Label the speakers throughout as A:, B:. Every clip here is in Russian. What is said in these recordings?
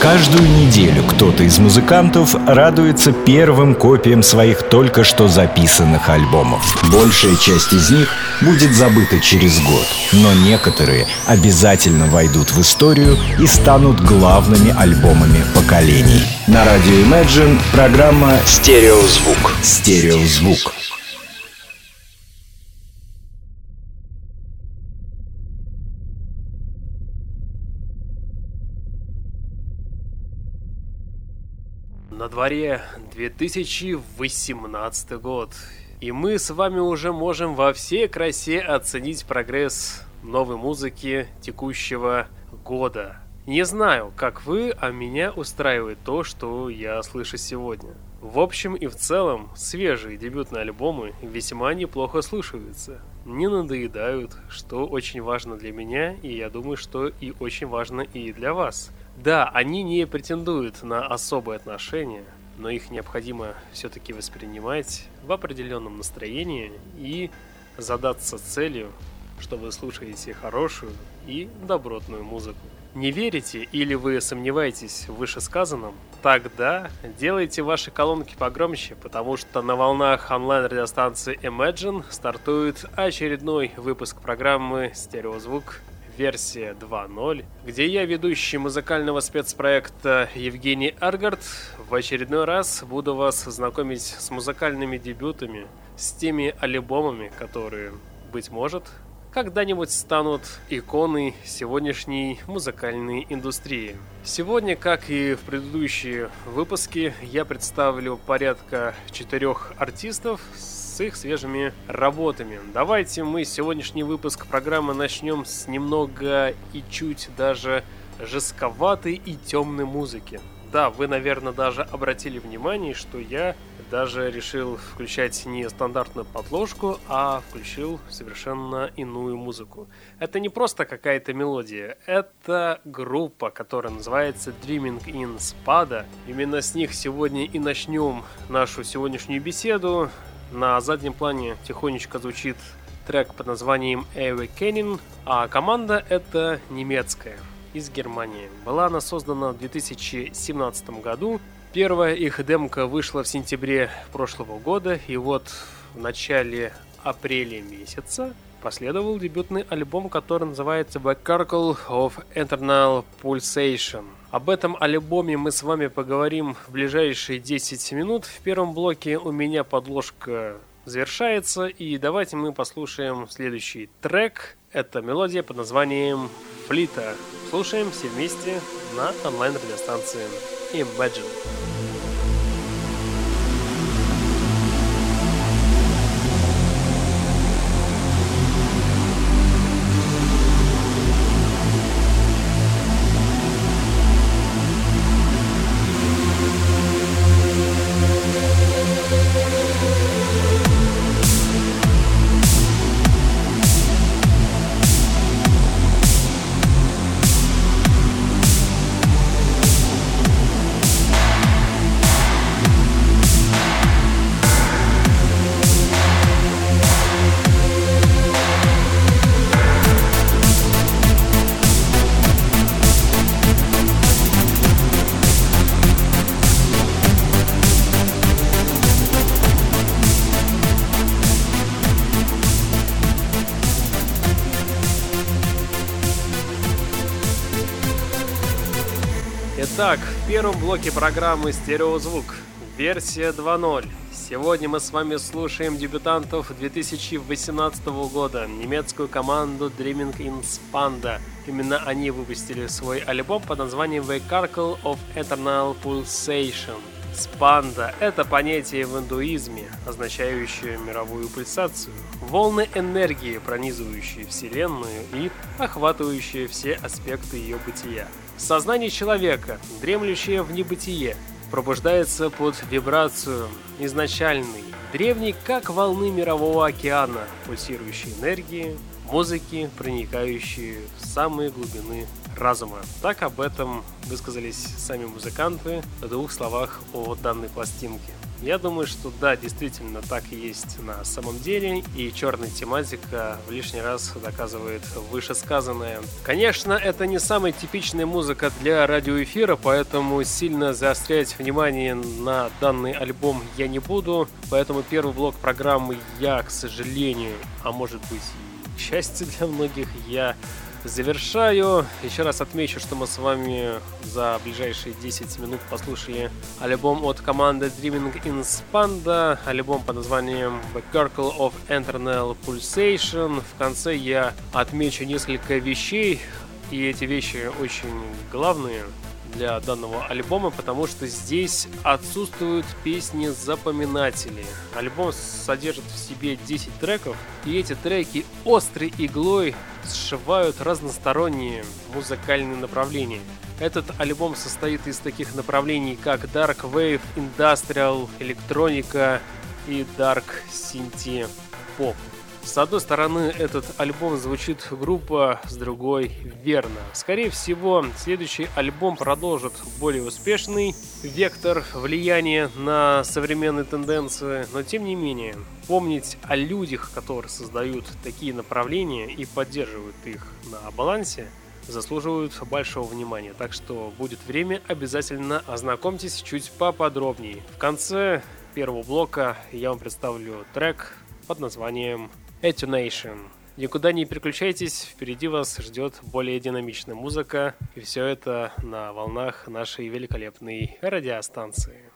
A: Каждую неделю кто-то из музыкантов радуется первым копиям своих только что записанных альбомов. Большая часть из них будет забыта через год, но некоторые обязательно войдут в историю и станут главными альбомами поколений. На радио Imagine программа «Стереозвук». «Стереозвук».
B: Дворе 2018 год. И мы с вами уже можем во всей красе оценить прогресс новой музыки текущего года. Не знаю, как вы, а меня устраивает то, что я слышу сегодня. В общем и в целом, свежие дебютные альбомы весьма неплохо слушаются. Не надоедают, что очень важно для меня, и я думаю, что и очень важно и для вас. Да, они не претендуют на особые отношения, но их необходимо все-таки воспринимать в определенном настроении и задаться целью, что вы слушаете хорошую и добротную музыку. Не верите или вы сомневаетесь в вышесказанном? Тогда делайте ваши колонки погромче, потому что на волнах онлайн-радиостанции Imagine стартует очередной выпуск программы «Стереозвук версия 2.0, где я, ведущий музыкального спецпроекта Евгений Аргард, в очередной раз буду вас знакомить с музыкальными дебютами, с теми альбомами, которые, быть может, когда-нибудь станут иконой сегодняшней музыкальной индустрии. Сегодня, как и в предыдущие выпуски, я представлю порядка четырех артистов с их свежими работами. Давайте мы сегодняшний выпуск программы начнем с немного и чуть даже жестковатой и темной музыки. Да, вы, наверное, даже обратили внимание, что я даже решил включать не стандартную подложку, а включил совершенно иную музыку. Это не просто какая-то мелодия, это группа, которая называется Dreaming in Spada. Именно с них сегодня и начнем нашу сегодняшнюю беседу. На заднем плане тихонечко звучит трек под названием Awakening, а команда это немецкая из Германии. Была она создана в 2017 году. Первая их демка вышла в сентябре прошлого года, и вот в начале апреля месяца последовал дебютный альбом, который называется The Circle of Eternal Pulsation. Об этом альбоме мы с вами поговорим в ближайшие 10 минут. В первом блоке у меня подложка завершается, и давайте мы послушаем следующий трек. Это мелодия под названием Флита. Слушаем все вместе на онлайн-радиостанции Imagine. Итак, в первом блоке программы «Стереозвук» версия 2.0. Сегодня мы с вами слушаем дебютантов 2018 года, немецкую команду Dreaming in Spanda. Именно они выпустили свой альбом под названием The Carcle of Eternal Pulsation. Спанда – это понятие в индуизме, означающее мировую пульсацию. Волны энергии, пронизывающие Вселенную и охватывающие все аспекты ее бытия. Сознание человека, дремлющее в небытие, пробуждается под вибрацию изначальной, древней, как волны мирового океана, пульсирующей энергии, музыки, проникающие в самые глубины разума. Так об этом высказались сами музыканты в двух словах о данной пластинке. Я думаю, что да, действительно так и есть на самом деле, и черная тематика в лишний раз доказывает вышесказанное. Конечно, это не самая типичная музыка для радиоэфира, поэтому сильно заострять внимание на данный альбом я не буду, поэтому первый блок программы я, к сожалению, а может быть и к для многих, я завершаю. Еще раз отмечу, что мы с вами за ближайшие 10 минут послушали альбом от команды Dreaming in Spanda, альбом под названием The Circle of Internal Pulsation. В конце я отмечу несколько вещей, и эти вещи очень главные для данного альбома, потому что здесь отсутствуют песни-запоминатели. Альбом содержит в себе 10 треков, и эти треки острой иглой сшивают разносторонние музыкальные направления. Этот альбом состоит из таких направлений, как Dark Wave, Industrial, Электроника и Dark Synthie Pop. С одной стороны, этот альбом звучит группа, с другой — верно. Скорее всего, следующий альбом продолжит более успешный вектор влияния на современные тенденции, но тем не менее, помнить о людях, которые создают такие направления и поддерживают их на балансе, заслуживают большого внимания. Так что будет время, обязательно ознакомьтесь чуть поподробнее. В конце первого блока я вам представлю трек под названием Etunation. Никуда не переключайтесь, впереди вас ждет более динамичная музыка, и все это на волнах нашей великолепной радиостанции.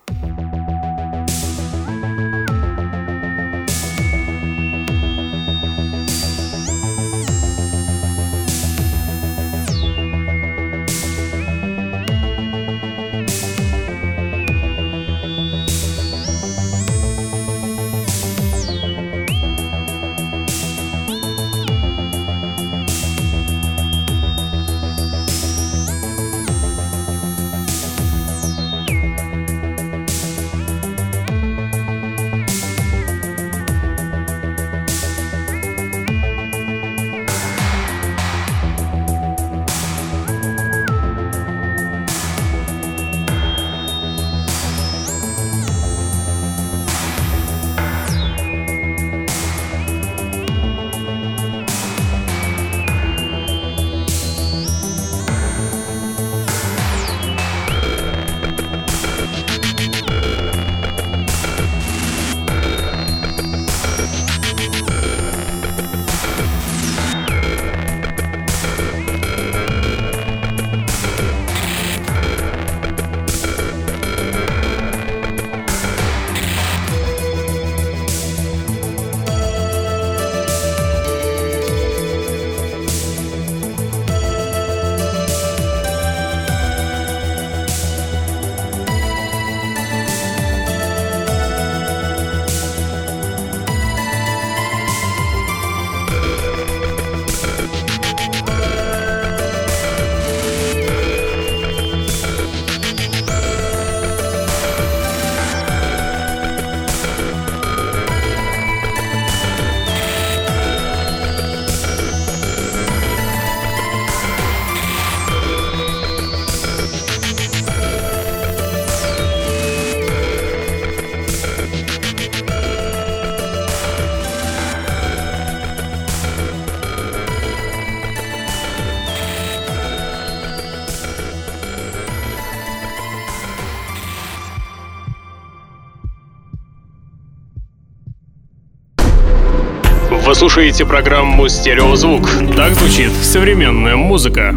C: Слушаете программу «Стереозвук». Так звучит современная музыка.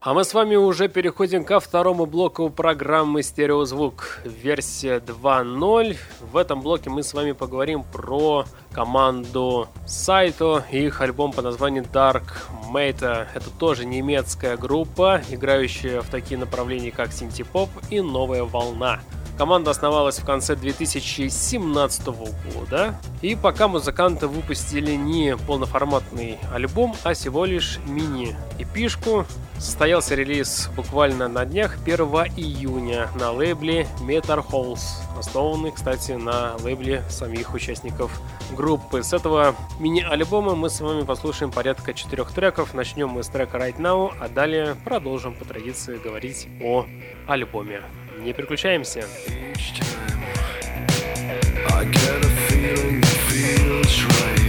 B: А мы с вами уже переходим ко второму блоку программы «Стереозвук». Версия 2.0. В этом блоке мы с вами поговорим про команду Сайто и их альбом по названию Dark Matter. Это тоже немецкая группа, играющая в такие направления, как синтепоп и новая волна.
D: Команда основалась в конце 2017 года, и пока музыканты выпустили не полноформатный альбом, а всего лишь мини-эпишку. Состоялся релиз буквально на днях 1 июня на лейбле Metal Halls, основанный, кстати, на лейбле самих участников группы. С этого мини-альбома мы с вами послушаем порядка четырех треков. Начнем мы с трека Right Now, а далее продолжим по традиции говорить о альбоме. Не переключаемся. I get a feeling that feels right.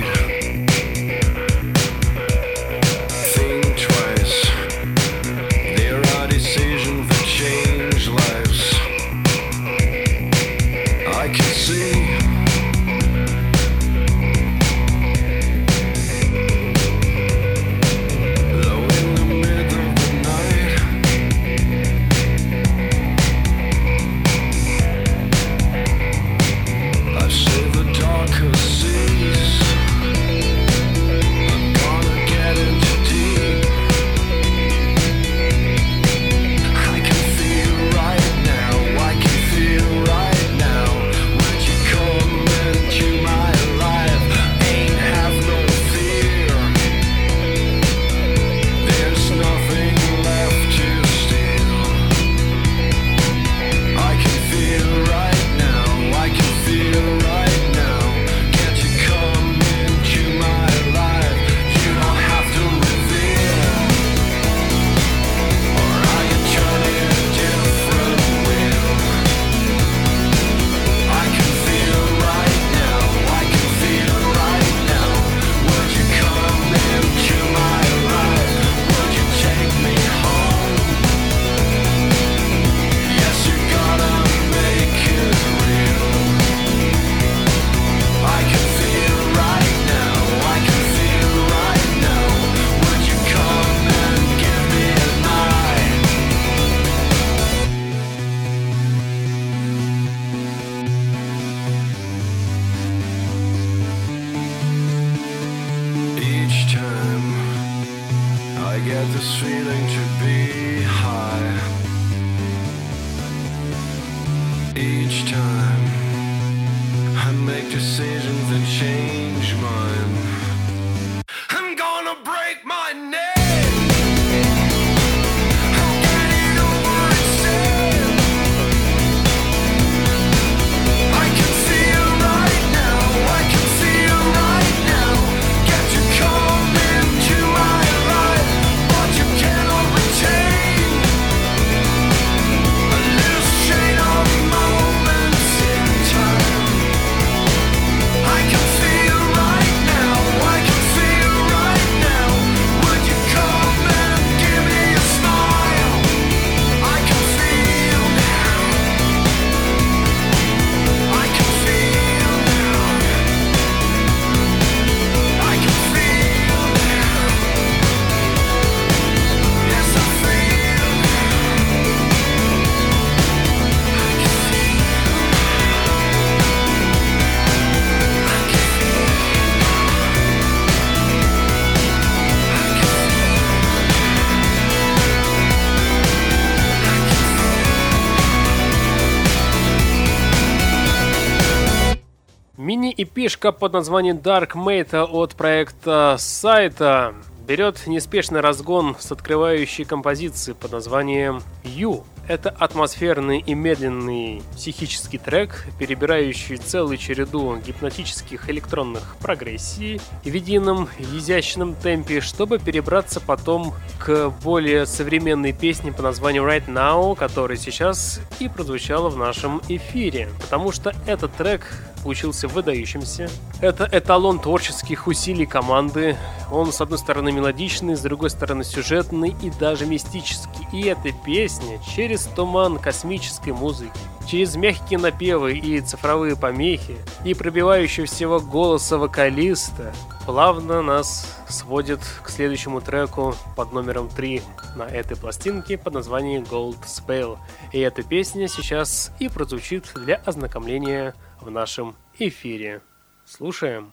D: Мини-эпишка под названием Dark Mate от проекта Сайта берет неспешный разгон с открывающей композиции под названием You. Это атмосферный и медленный психический трек, перебирающий целую череду гипнотических электронных прогрессий в едином изящном темпе, чтобы перебраться потом к более современной песне по названию Right Now, которая сейчас и прозвучала в нашем эфире. Потому что этот трек получился выдающимся. Это эталон творческих усилий команды. Он, с одной стороны, мелодичный, с другой стороны, сюжетный и даже мистический. И эта песня через туман космической музыки, через мягкие напевы и цифровые помехи, и пробивающего всего голоса вокалиста, плавно нас сводит к следующему треку под номером 3 на этой пластинке под названием Gold Spell. И эта песня сейчас и прозвучит для ознакомления в нашем эфире. Слушаем.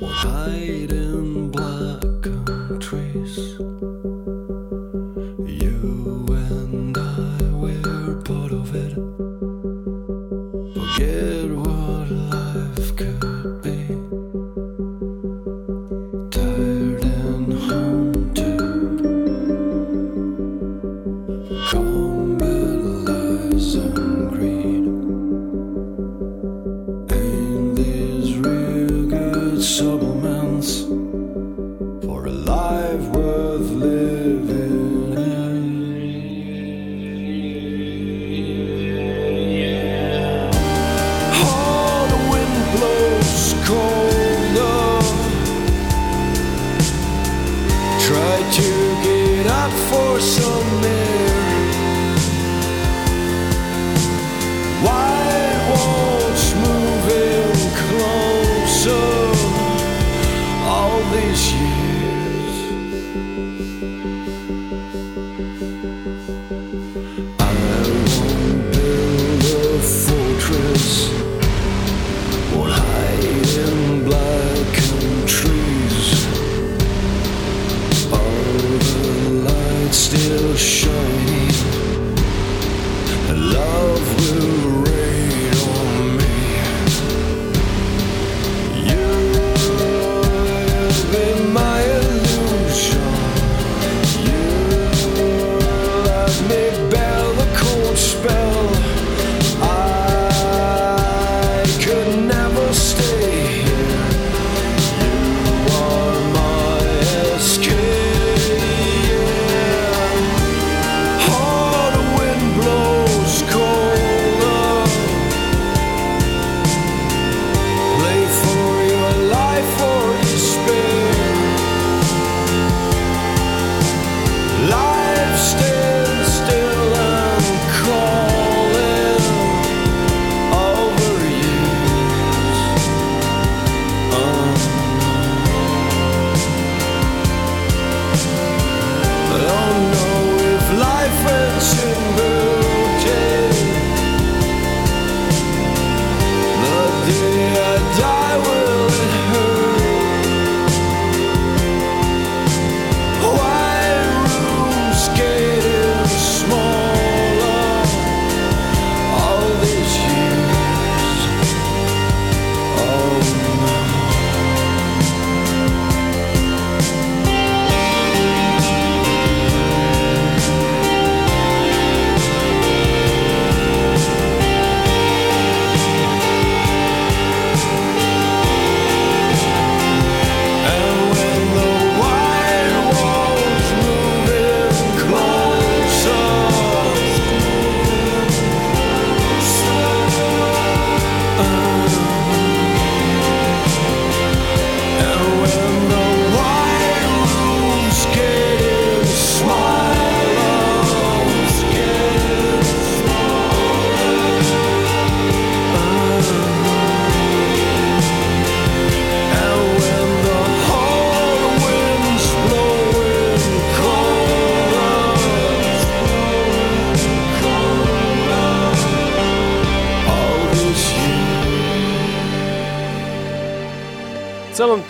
D: Black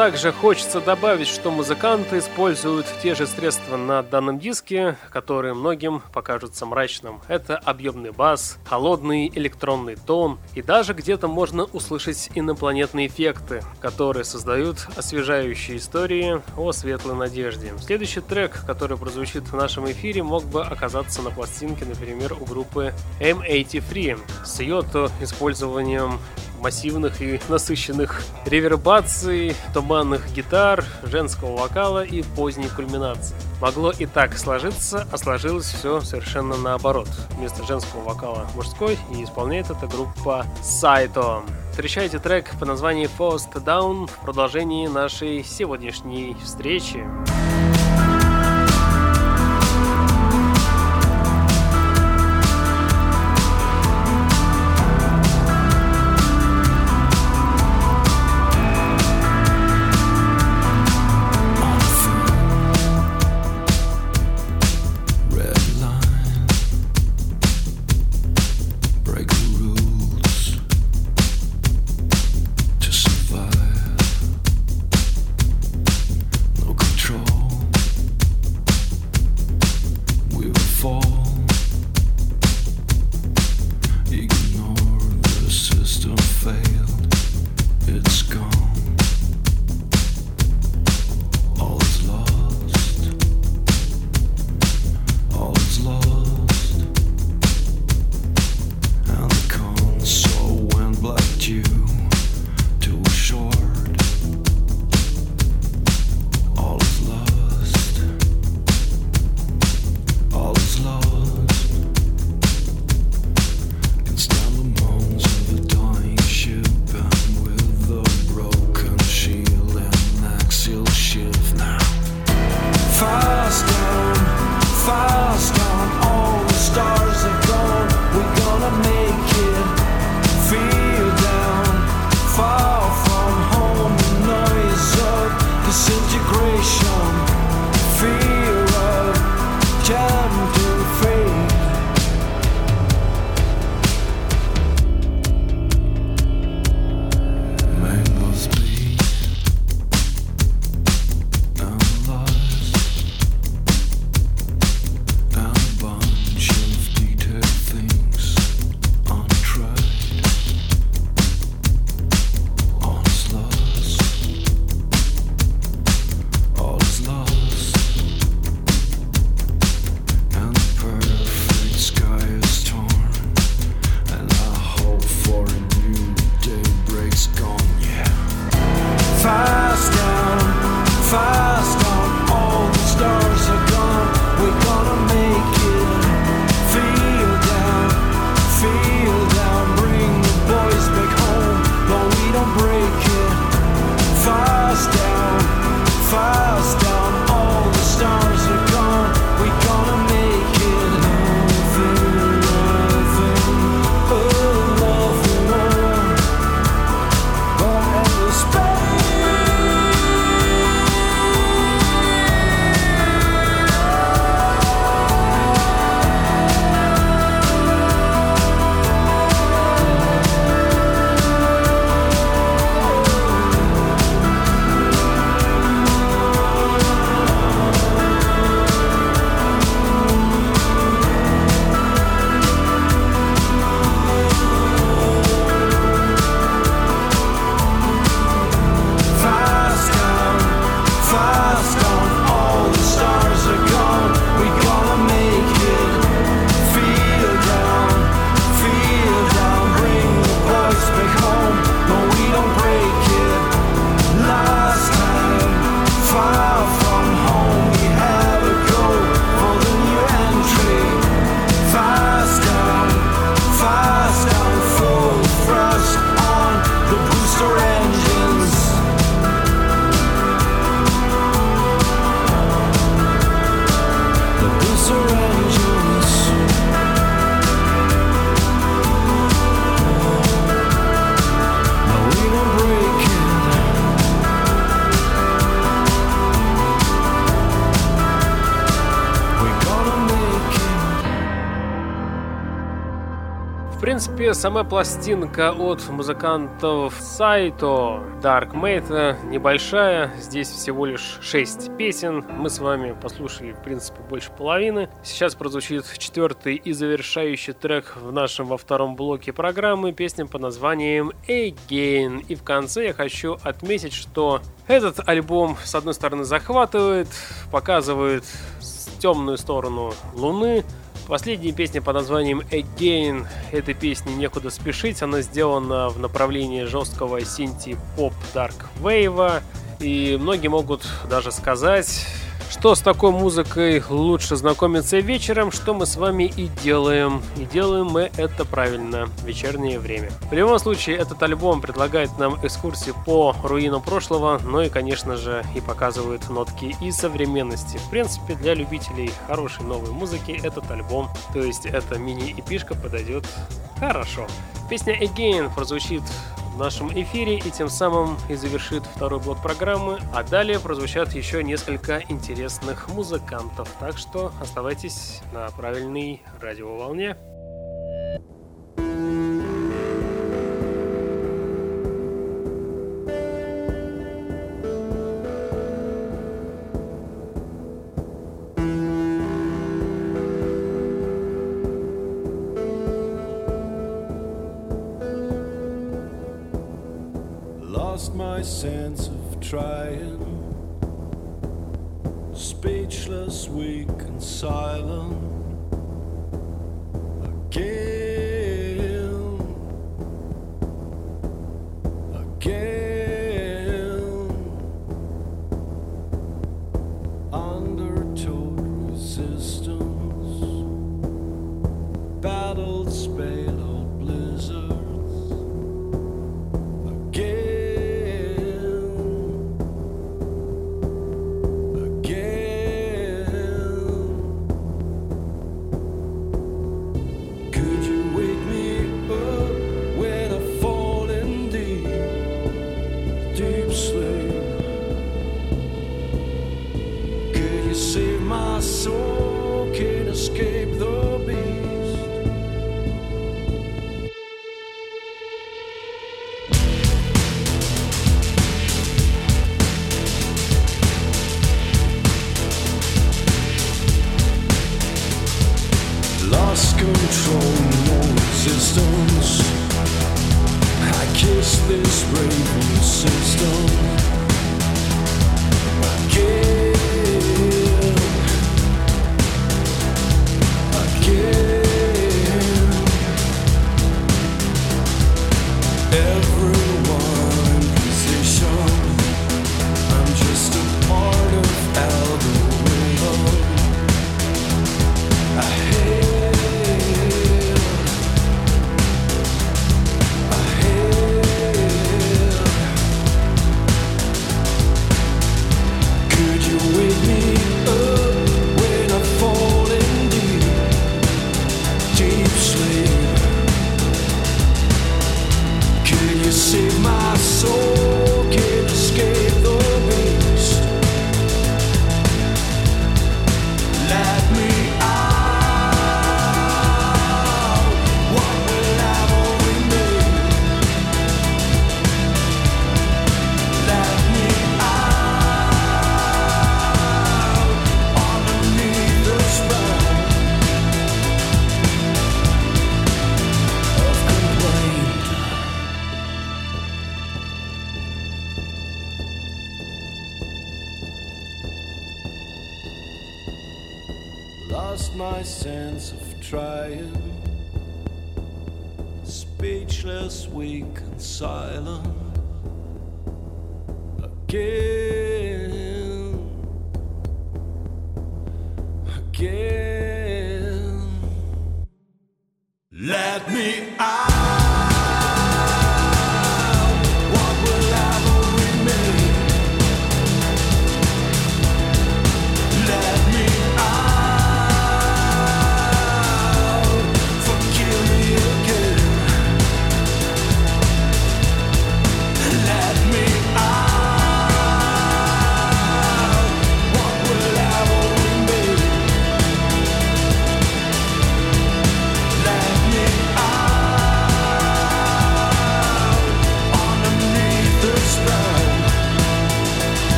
B: также хочется добавить, что музыканты используют те же средства на данном диске, которые многим покажутся мрачным. Это объемный бас, холодный электронный тон и даже где-то можно услышать инопланетные эффекты, которые создают освежающие истории о светлой надежде. Следующий трек, который прозвучит в нашем эфире, мог бы оказаться на пластинке, например, у группы M83 с ее то использованием массивных и насыщенных ревербаций, туманных гитар, женского вокала и поздней кульминации. Могло и так сложиться, а сложилось все совершенно наоборот. Вместо женского вокала мужской и исполняет эта группа Сайто. Встречайте трек по названию Forced Down в продолжении нашей сегодняшней встречи.
D: Принципе, сама пластинка от музыкантов Сайто Dark Mate небольшая. Здесь всего лишь 6 песен. Мы с вами послушали, в принципе, больше половины. Сейчас прозвучит четвертый и завершающий трек в нашем во втором блоке программы. Песня под названием Again. И в конце я хочу отметить, что этот альбом, с одной стороны, захватывает, показывает темную сторону Луны, Последняя песня под названием Again. Этой песни некуда спешить. Она сделана в направлении жесткого синти-поп Dark Wave. И многие могут даже сказать, что с такой музыкой лучше знакомиться вечером, что мы с вами и делаем. И делаем мы это правильно, вечернее время. В любом случае, этот альбом предлагает нам экскурсии по руинам прошлого, но и, конечно же, и показывает нотки и современности. В принципе, для любителей хорошей новой музыки этот альбом, то есть эта мини-эпишка подойдет хорошо. Песня Again прозвучит нашем эфире и тем самым и завершит второй блок программы. А далее прозвучат еще несколько интересных музыкантов. Так что оставайтесь на правильной радиоволне. My sense of trying. Speechless, weak, and silent.
B: Вы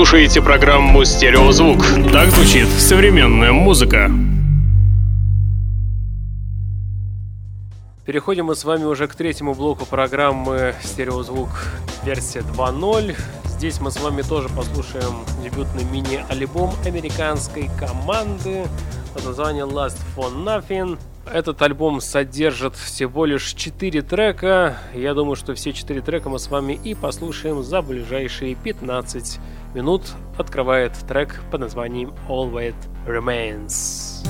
B: слушаете программу «Стереозвук». Так звучит современная музыка.
E: Переходим мы с вами уже к третьему блоку программы «Стереозвук» версия 2.0. Здесь мы с вами тоже послушаем дебютный мини-альбом американской команды под названием Last for Nothing. Этот альбом содержит всего лишь 4 трека. Я думаю, что все 4 трека мы с вами и послушаем за ближайшие 15 минут. Открывает трек под названием All That Remains.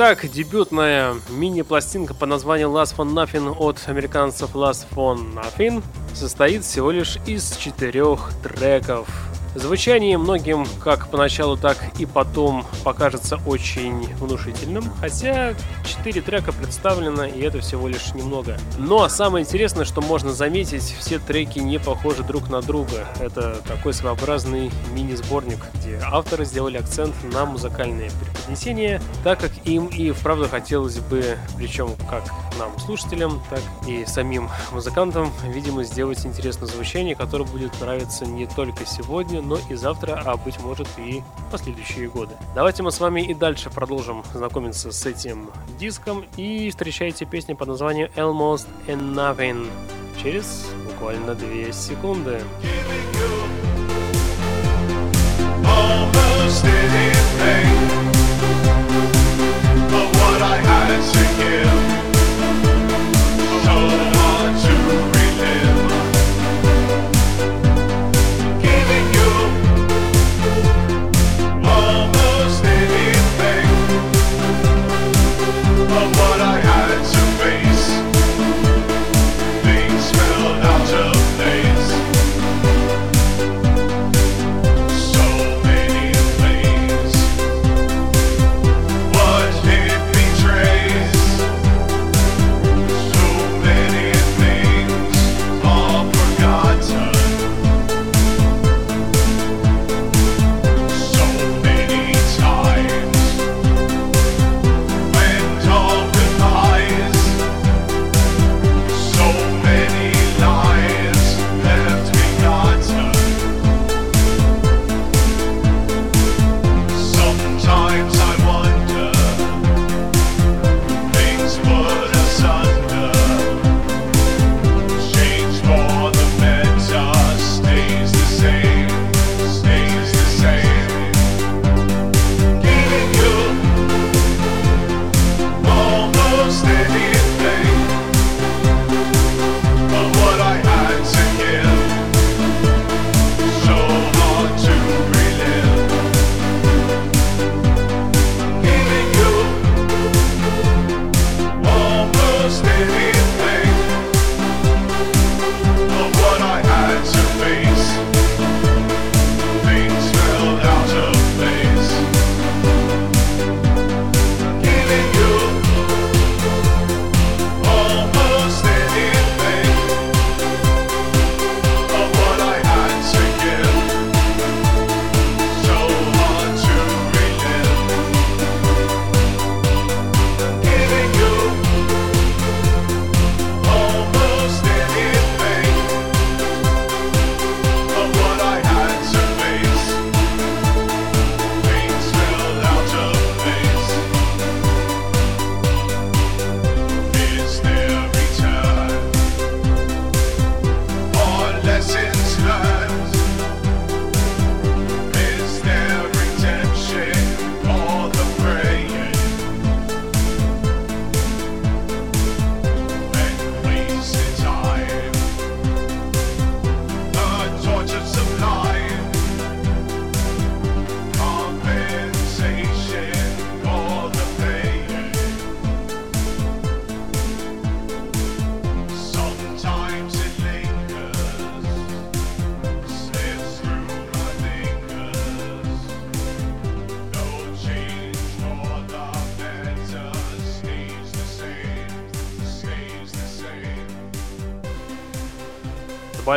E: Итак, дебютная мини-пластинка по названию Last for Nothing от американцев Last for Nothing состоит всего лишь из четырех треков.
B: Звучание многим как поначалу, так и потом покажется очень внушительным, хотя 4 трека представлено, и это всего лишь немного. Но самое интересное, что можно заметить, все треки не похожи друг на друга. Это такой своеобразный мини-сборник, где авторы сделали акцент на музыкальные преподнесения, так как им и вправду хотелось бы, причем как нам, слушателям, так и самим музыкантам, видимо, сделать интересное звучание, которое будет нравиться не только сегодня, но и завтра, а быть может и последующие годы. Давайте мы с вами и дальше продолжим знакомиться с этим диском и встречайте песню под названием Almost and Nothing через буквально 2 секунды. Anything but what I had to give.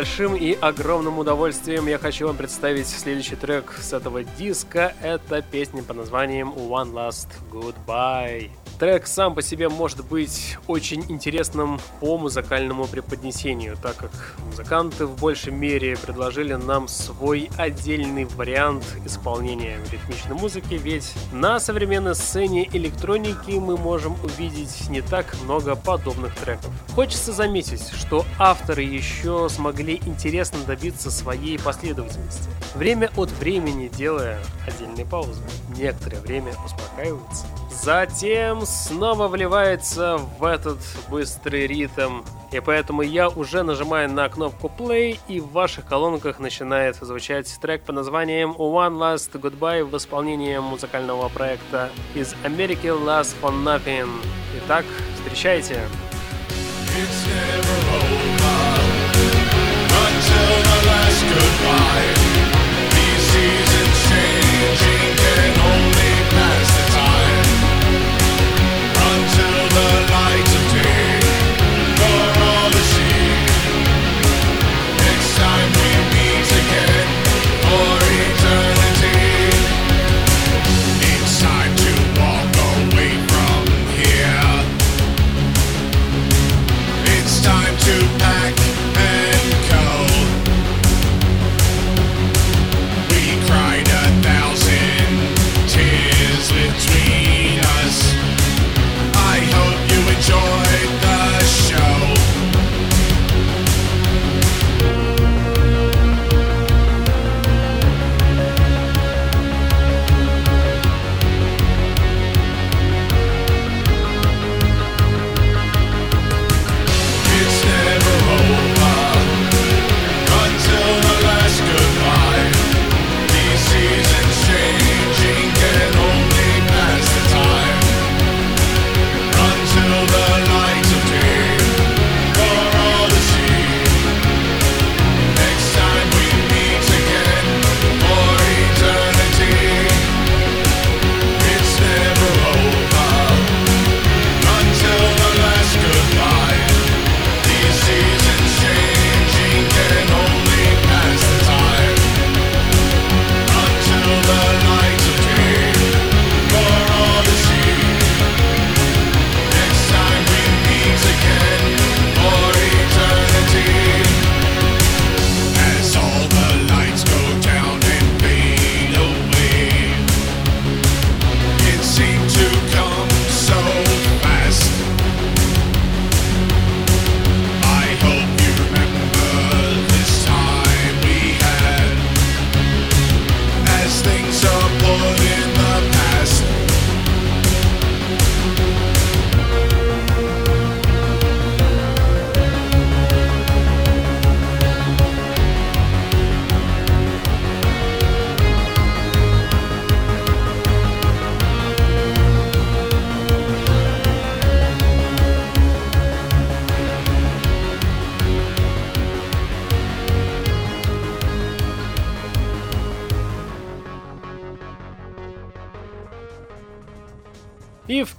B: Большим и огромным удовольствием я хочу вам представить следующий трек с этого диска. Это песня под названием One Last Goodbye. Трек сам по себе может быть очень интересным по музыкальному преподнесению, так как музыканты в большей мере предложили нам свой отдельный вариант исполнения ритмичной музыки, ведь на современной сцене электроники мы можем увидеть не так много подобных треков. Хочется заметить, что авторы еще смогли интересно добиться своей последовательности, время от времени делая отдельные паузы, некоторое время успокаиваются Затем снова вливается в этот быстрый ритм. И поэтому я уже нажимаю на кнопку play, и в ваших колонках начинает звучать трек под названием One Last Goodbye в исполнении музыкального проекта из Америки Last for Nothing. Итак, встречайте. Goodbye. И в never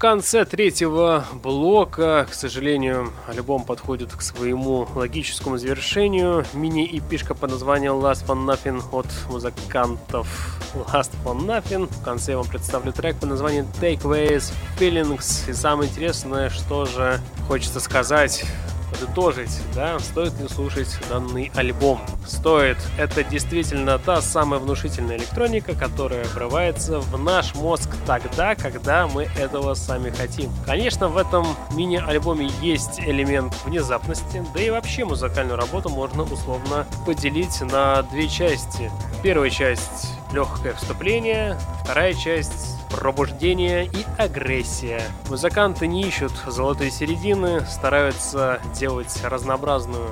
B: конце третьего блока, к сожалению, альбом подходит к своему логическому завершению. Мини-эпишка под названием Last One Nothing от музыкантов Last One Nothing. В конце я вам представлю трек под названием Takeaways Feelings. И самое интересное, что же хочется сказать подытожить, да, стоит ли слушать данный альбом. Стоит. Это действительно та самая внушительная электроника, которая врывается в наш мозг тогда, когда мы этого сами хотим. Конечно, в этом мини-альбоме есть элемент внезапности, да и вообще музыкальную работу можно условно поделить на две части. Первая часть легкое вступление, вторая часть пробуждение и агрессия. Музыканты не ищут золотой середины, стараются делать разнообразную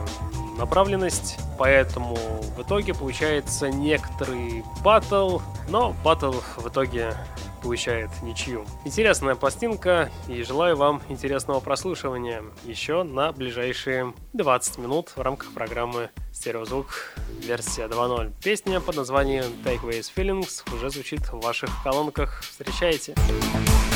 B: направленность, поэтому в итоге получается некоторый батл, но батл в итоге получает ничью. Интересная пластинка и желаю вам интересного прослушивания еще на ближайшие 20 минут в рамках программы Стереозвук версия 2.0. Песня под названием Takeaways Feelings уже звучит в ваших колонках. Встречайте! Встречайте!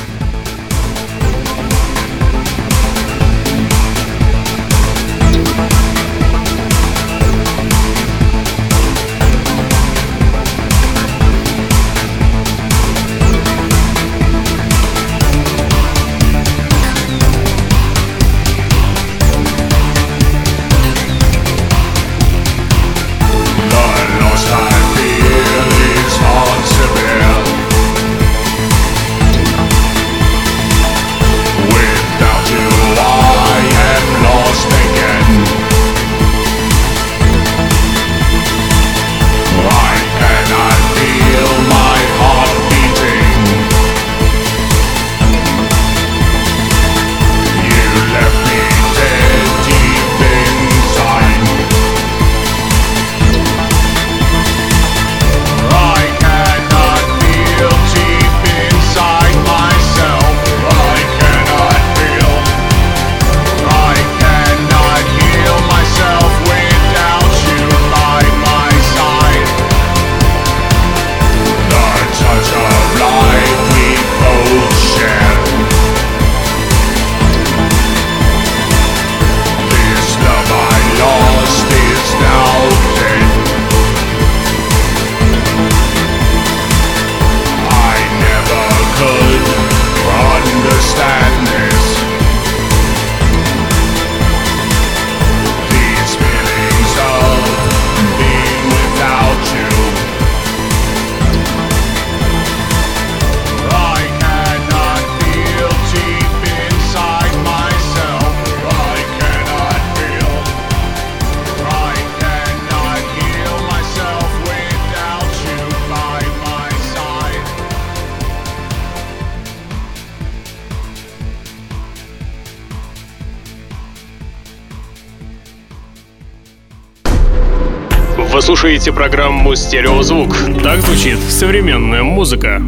C: Слушаете программу «Стереозвук». Так звучит современная музыка.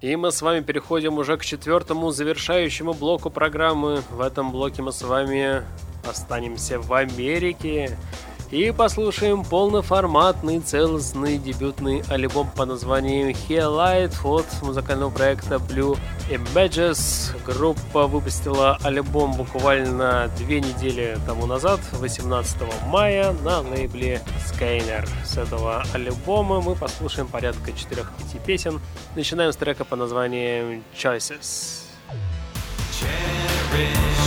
B: И мы с вами переходим уже к четвертому завершающему блоку программы. В этом блоке мы с вами останемся в Америке и послушаем полноформатный целостный дебютный альбом по названию Here Light от музыкального проекта Blue Images. Группа выпустила альбом буквально две недели тому назад, 18 мая, на лейбле Skyner. С этого альбома мы послушаем порядка 4-5 песен. Начинаем с трека по названию Choices. Cherish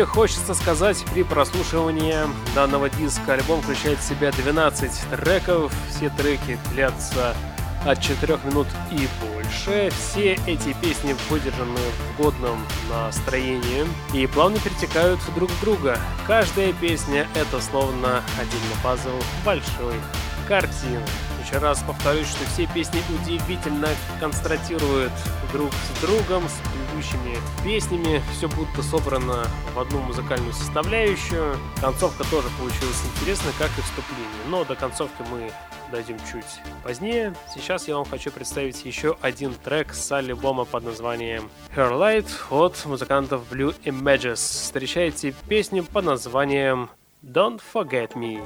B: мне хочется сказать при прослушивании данного диска? Альбом включает в себя 12 треков, все треки длятся от 4 минут и больше. Все эти песни выдержаны в годном настроении и плавно перетекают друг в друга. Каждая песня — это словно отдельный пазл большой картины. Еще раз повторюсь, что все песни удивительно констратируют друг с другом, с предыдущими песнями. Все будто собрано в одну музыкальную составляющую. Концовка тоже получилась интересной, как и вступление. Но до концовки мы дойдем чуть позднее. Сейчас я вам хочу представить еще один трек с альбома под названием Her Light от музыкантов Blue Images. Встречайте песню под названием Don't Forget Me.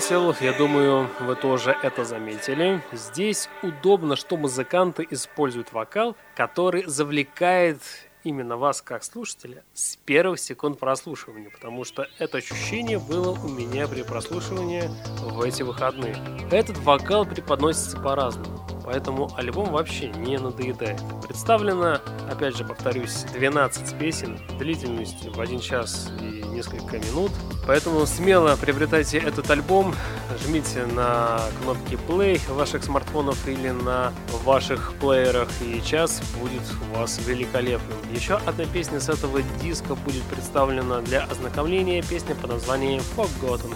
B: Заметил, я думаю, вы тоже это заметили. Здесь удобно, что музыканты используют вокал, который завлекает именно вас как слушателя с первых секунд прослушивания, потому что это ощущение было у меня при прослушивании в эти выходные. Этот вокал преподносится по-разному, поэтому альбом вообще не надоедает. Представлено, опять же повторюсь, 12 песен длительностью в 1 час и несколько минут, поэтому смело приобретайте этот альбом, жмите на кнопки play ваших смартфонов или на ваших плеерах, и час будет у вас великолепным. Еще одна песня с этого диска будет представлена для ознакомления, песня под названием Forgotten.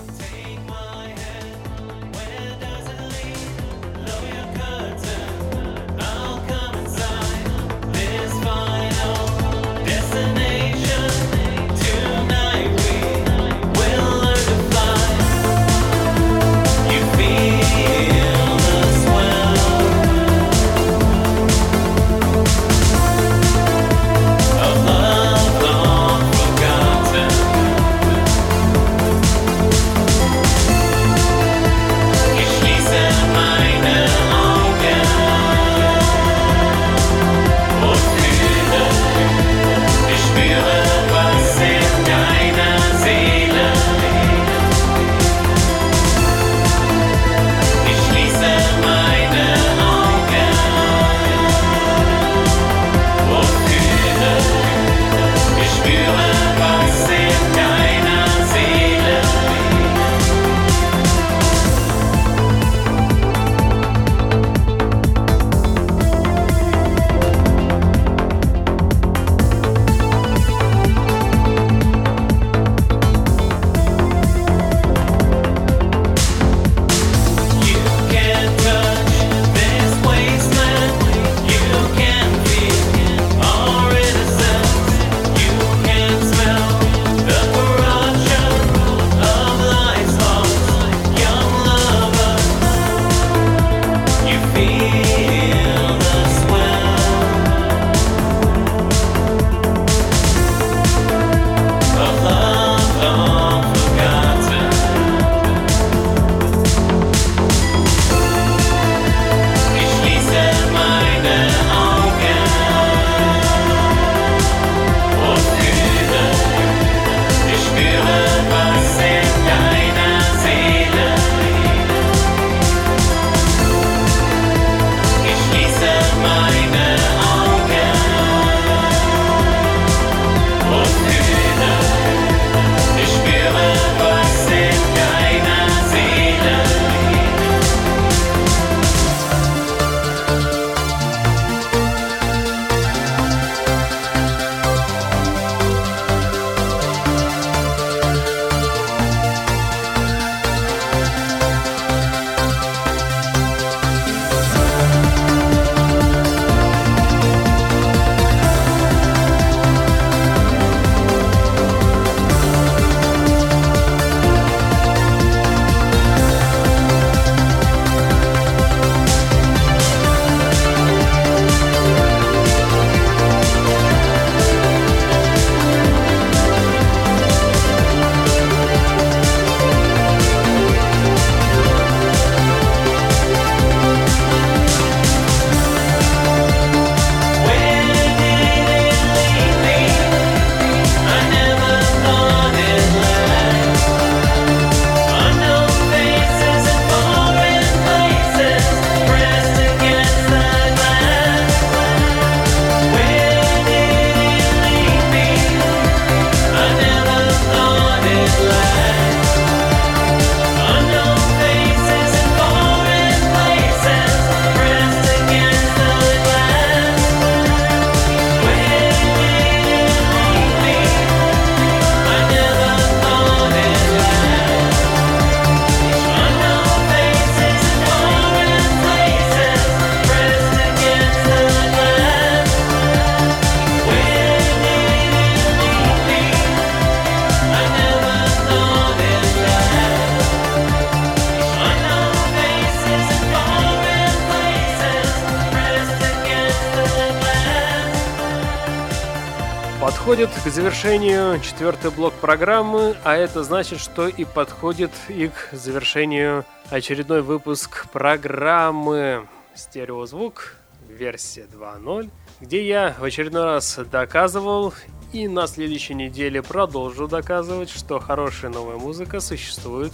B: Завершению четвертый блок программы, а это значит, что и подходит и к завершению очередной выпуск программы. «Стереозвук» версия 2.0, где я в очередной раз доказывал и на следующей неделе продолжу доказывать, что хорошая новая музыка существует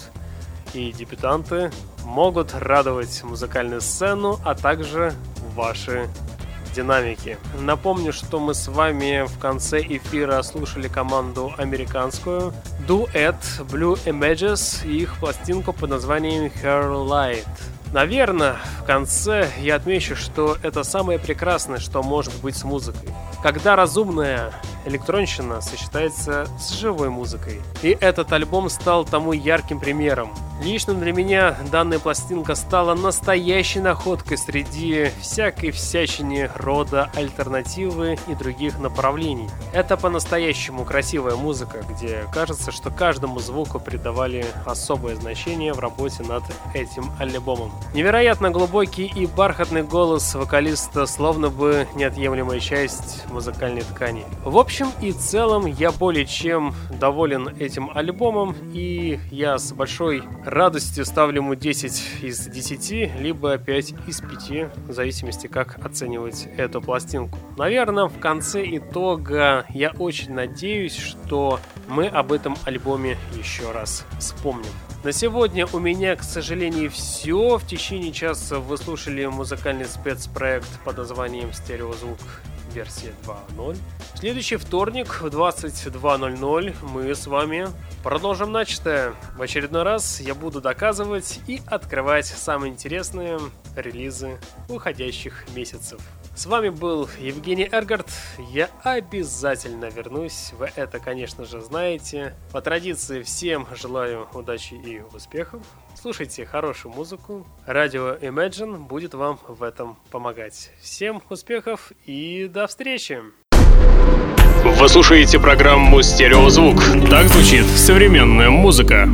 B: и дебютанты могут радовать музыкальную сцену, а также ваши динамики. Напомню, что мы с вами в конце эфира слушали команду американскую Duet Blue Images и их пластинку под названием Her Light. Наверное, в конце я отмечу, что это самое прекрасное, что может быть с музыкой. Когда разумная электронщина сочетается с живой музыкой. И этот альбом стал тому ярким примером. Лично для меня данная пластинка стала настоящей находкой среди всякой всячины рода альтернативы и других направлений. Это по-настоящему красивая музыка, где кажется, что каждому звуку придавали особое значение в работе над этим альбомом. Невероятно глубокий и бархатный голос вокалиста словно бы неотъемлемая часть музыкальной ткани. В общем и целом я более чем доволен этим альбомом и я с большой радостью ставлю ему 10 из 10, либо 5 из 5, в зависимости как оценивать эту пластинку. Наверное, в конце итога я очень надеюсь, что мы об этом альбоме еще раз вспомним. На сегодня у меня, к сожалению, все. В течение часа вы слушали музыкальный спецпроект под названием «Стереозвук версия 2.0. В следующий вторник в 22.00 мы с вами продолжим начатое. В очередной раз я буду доказывать и открывать самые интересные релизы уходящих месяцев. С вами был Евгений Эргард. Я обязательно вернусь. Вы это, конечно же, знаете. По традиции всем желаю удачи и успехов. Слушайте хорошую музыку. Радио Imagine будет вам в этом помогать. Всем успехов и до встречи!
C: Вы слушаете программу «Стереозвук». Так звучит современная музыка.